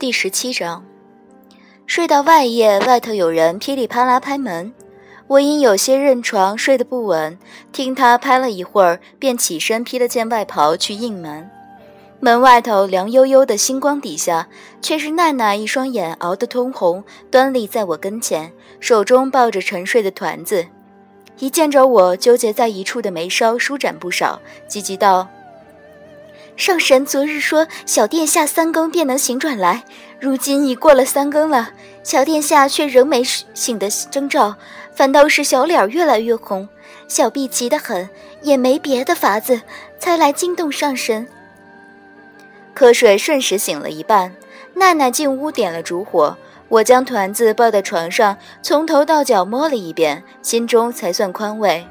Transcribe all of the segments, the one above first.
第十七章，睡到外夜，外头有人噼里啪啦拍门。我因有些认床，睡得不稳，听他拍了一会儿，便起身披了件外袍去应门。门外头凉悠悠的星光底下，却是奈奈一双眼熬得通红，端立在我跟前，手中抱着沉睡的团子。一见着我，纠结在一处的眉梢舒展不少，急急道。上神昨日说小殿下三更便能醒转来，如今已过了三更了，小殿下却仍没醒的征兆，反倒是小脸越来越红。小婢急得很，也没别的法子，才来惊动上神。瞌睡瞬时醒了一半，奈奈进屋点了烛火，我将团子抱在床上，从头到脚摸了一遍，心中才算宽慰。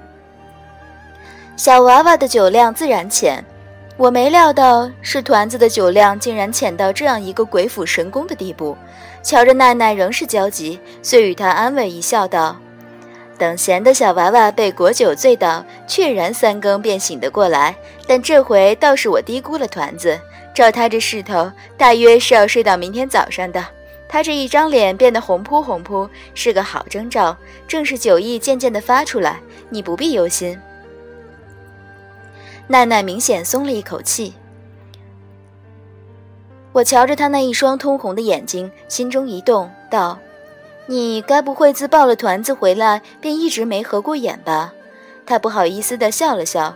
小娃娃的酒量自然浅。我没料到是团子的酒量竟然浅到这样一个鬼斧神工的地步。瞧着奈奈仍是焦急，遂与她安慰一笑道：“等闲的小娃娃被果酒醉倒，确然三更便醒得过来。但这回倒是我低估了团子，照他这势头，大约是要睡到明天早上的。他这一张脸变得红扑红扑，是个好征兆，正是酒意渐渐的发出来。你不必忧心。”奈奈明显松了一口气。我瞧着她那一双通红的眼睛，心中一动，道：“你该不会自抱了团子回来，便一直没合过眼吧？”她不好意思地笑了笑。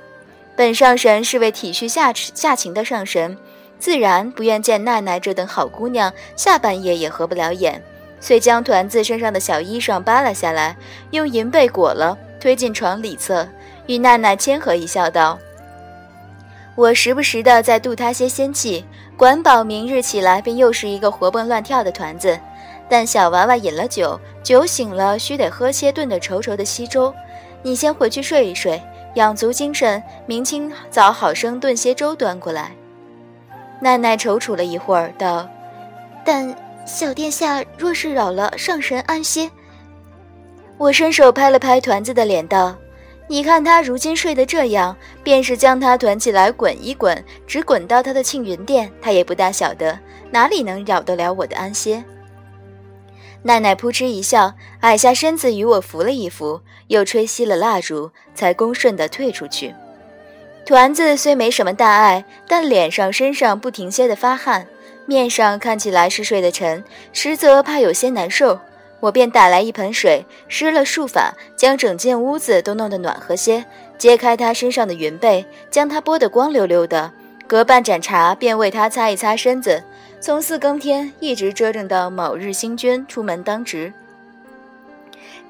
本上神是位体恤下下情的上神，自然不愿见奈奈这等好姑娘下半夜也合不了眼，遂将团子身上的小衣裳扒了下来，用银被裹了，推进床里侧，与奈奈谦和一笑，道。我时不时的在渡他些仙气，管保明日起来便又是一个活蹦乱跳的团子。但小娃娃饮了酒，酒醒了，须得喝些炖得稠稠的稀粥。你先回去睡一睡，养足精神，明清早好生炖些粥端过来。奈奈踌躇了一会儿，道：“但小殿下若是扰了上神安歇。”我伸手拍了拍团子的脸，道。你看他如今睡得这样，便是将他团起来滚一滚，只滚到他的庆云殿，他也不大晓得哪里能扰得了我的安歇。奈奈扑哧一笑，矮下身子与我扶了一扶，又吹熄了蜡烛，才恭顺地退出去。团子虽没什么大碍，但脸上、身上不停歇地发汗，面上看起来是睡得沉，实则怕有些难受。我便打来一盆水，施了术法，将整间屋子都弄得暖和些。揭开他身上的云被，将他剥得光溜溜的。隔半盏茶，便为他擦一擦身子。从四更天一直折腾到某日星君出门当值。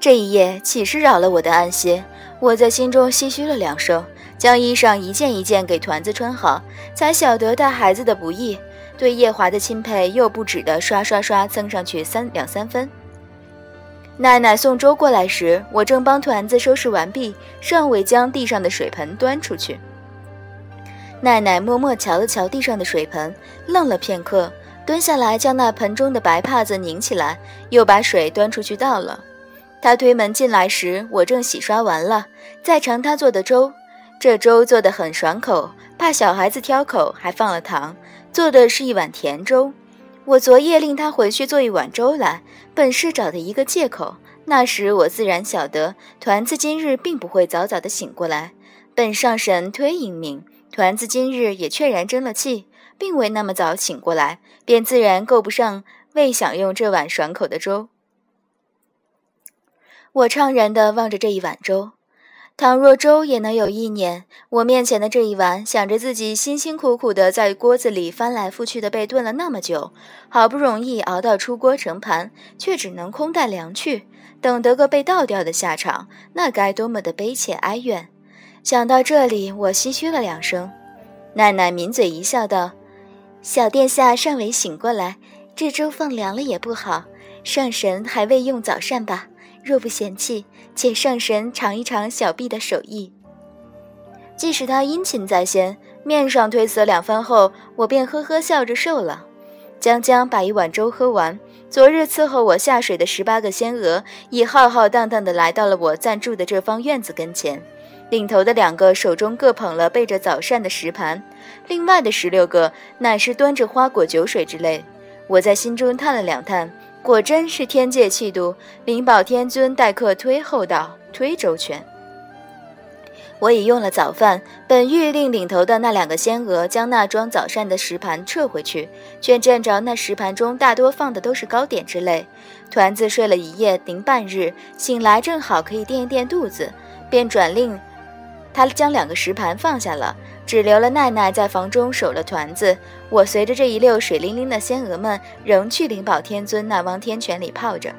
这一夜岂是扰了我的安歇？我在心中唏嘘了两声，将衣裳一件一件给团子穿好，才晓得带孩子的不易。对夜华的钦佩又不止的刷刷刷蹭上去三两三分。奈奈送粥过来时，我正帮团子收拾完毕，尚未将地上的水盆端出去。奈奈默默瞧了瞧地上的水盆，愣了片刻，蹲下来将那盆中的白帕子拧起来，又把水端出去倒了。她推门进来时，我正洗刷完了，在盛她做的粥。这粥做得很爽口，怕小孩子挑口，还放了糖，做的是一碗甜粥。我昨夜令他回去做一碗粥来，本是找的一个借口。那时我自然晓得，团子今日并不会早早的醒过来。本上神推英明，团子今日也确然争了气，并未那么早醒过来，便自然够不上未享用这碗爽口的粥。我怅然的望着这一碗粥。倘若粥也能有意念，我面前的这一碗，想着自己辛辛苦苦的在锅子里翻来覆去的被炖了那么久，好不容易熬到出锅盛盘，却只能空带凉去，等得个被倒掉的下场，那该多么的悲切哀怨！想到这里，我唏嘘了两声。奈奈抿嘴一笑，道：“小殿下尚未醒过来，这粥放凉了也不好，上神还未用早膳吧？若不嫌弃。”且上神尝一尝小婢的手艺。即使他殷勤在先，面上推辞两番后，我便呵呵笑着受了。将将把一碗粥喝完，昨日伺候我下水的十八个仙娥已浩浩荡荡地来到了我暂住的这方院子跟前。领头的两个手中各捧了备着早膳的食盘，另外的十六个乃是端着花果酒水之类。我在心中叹了两叹，果真是天界气度。灵宝天尊待客推厚道，推周全。我已用了早饭，本欲令领头的那两个仙娥将那装早膳的石盘撤回去，却见着那石盘中大多放的都是糕点之类。团子睡了一夜零半日，醒来正好可以垫一垫肚子，便转令他将两个石盘放下了，只留了奈奈在房中守了团子。我随着这一溜水灵灵的仙娥们，仍去灵宝天尊那汪天泉里泡着。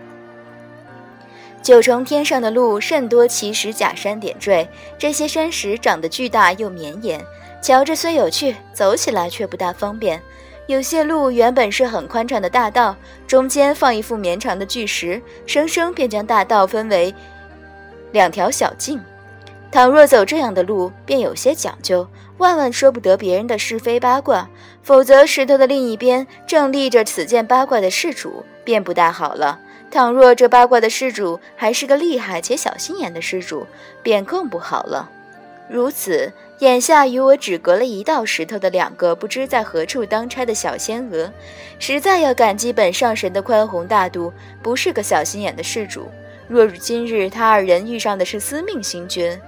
九重天上的路甚多奇石假山点缀，这些山石长得巨大又绵延，瞧着虽有趣，走起来却不大方便。有些路原本是很宽敞的大道，中间放一副绵长的巨石，生生便将大道分为两条小径。倘若走这样的路，便有些讲究，万万说不得别人的是非八卦，否则石头的另一边正立着此件八卦的事主，便不大好了。倘若这八卦的施主还是个厉害且小心眼的施主，便更不好了。如此，眼下与我只隔了一道石头的两个不知在何处当差的小仙娥，实在要感激本上神的宽宏大度，不是个小心眼的施主。若如今日他二人遇上的是司命星君，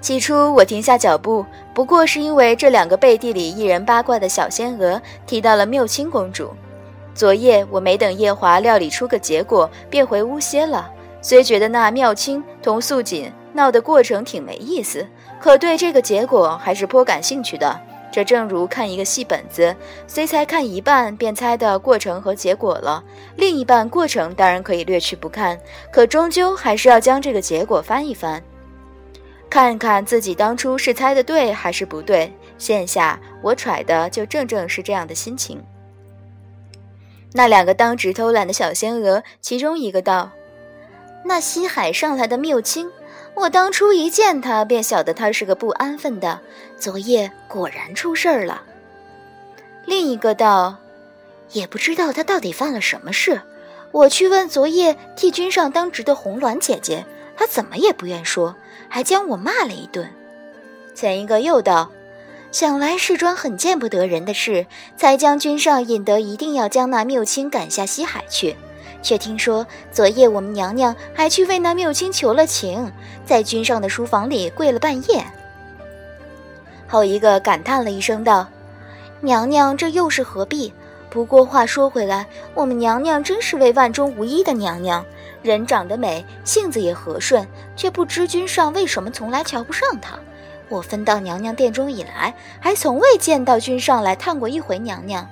起初我停下脚步，不过是因为这两个背地里一人八卦的小仙娥提到了缪清公主。昨夜我没等夜华料理出个结果，便回屋歇了。虽觉得那妙清同素锦闹的过程挺没意思，可对这个结果还是颇感兴趣的。这正如看一个戏本子，虽才看一半便猜的过程和结果了，另一半过程当然可以略去不看，可终究还是要将这个结果翻一翻，看看自己当初是猜的对还是不对。现下我揣的就正正是这样的心情。那两个当值偷懒的小仙娥，其中一个道：“那西海上来的缪清，我当初一见他便晓得他是个不安分的，昨夜果然出事儿了。”另一个道：“也不知道他到底犯了什么事，我去问昨夜替君上当值的红鸾姐姐，他怎么也不愿说，还将我骂了一顿。”前一个又道。想来是桩很见不得人的事，才将君上引得一定要将那缪清赶下西海去。却听说昨夜我们娘娘还去为那缪清求了情，在君上的书房里跪了半夜。后一个感叹了一声道：“娘娘这又是何必？不过话说回来，我们娘娘真是位万中无一的娘娘，人长得美，性子也和顺，却不知君上为什么从来瞧不上她。”我分到娘娘殿中以来，还从未见到君上来探过一回娘娘。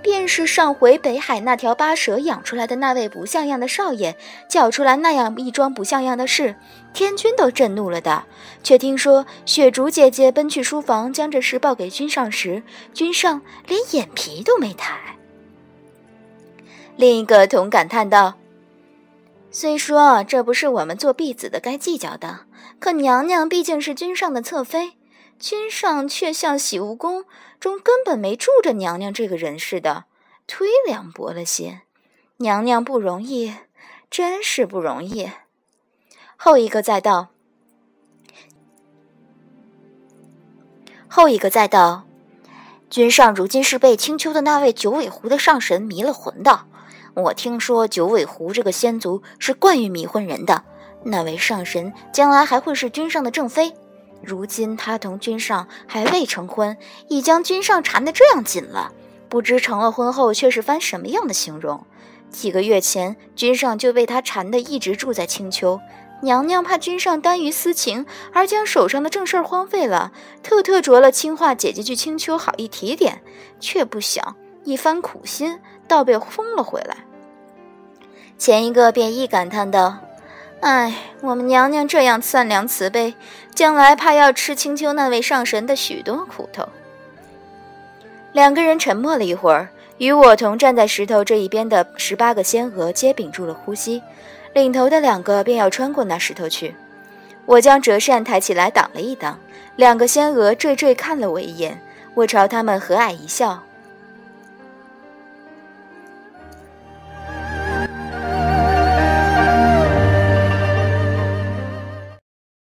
便是上回北海那条八蛇养出来的那位不像样的少爷，叫出来那样一桩不像样的事，天君都震怒了的。却听说雪竹姐姐奔去书房将这事报给君上时，君上连眼皮都没抬。另一个同感叹道：“虽说这不是我们做婢子的该计较的。”可娘娘毕竟是君上的侧妃，君上却像洗梧宫中根本没住着娘娘这个人似的，忒凉薄了些。娘娘不容易，真是不容易。后一个再道，后一个再道，君上如今是被青丘的那位九尾狐的上神迷了魂的。我听说九尾狐这个仙族是惯于迷昏人的。那位上神将来还会是君上的正妃，如今他同君上还未成婚，已将君上缠得这样紧了，不知成了婚后却是番什么样的形容。几个月前，君上就被他缠得一直住在青丘，娘娘怕君上耽于私情，而将手上的正事儿荒废了，特特着了青化姐姐去青丘好一提点，却不想一番苦心，倒被封了回来。前一个便亦感叹道。唉，我们娘娘这样善良慈悲，将来怕要吃青丘那位上神的许多苦头。两个人沉默了一会儿，与我同站在石头这一边的十八个仙娥皆屏住了呼吸，领头的两个便要穿过那石头去。我将折扇抬起来挡了一挡，两个仙娥惴惴看了我一眼，我朝他们和蔼一笑。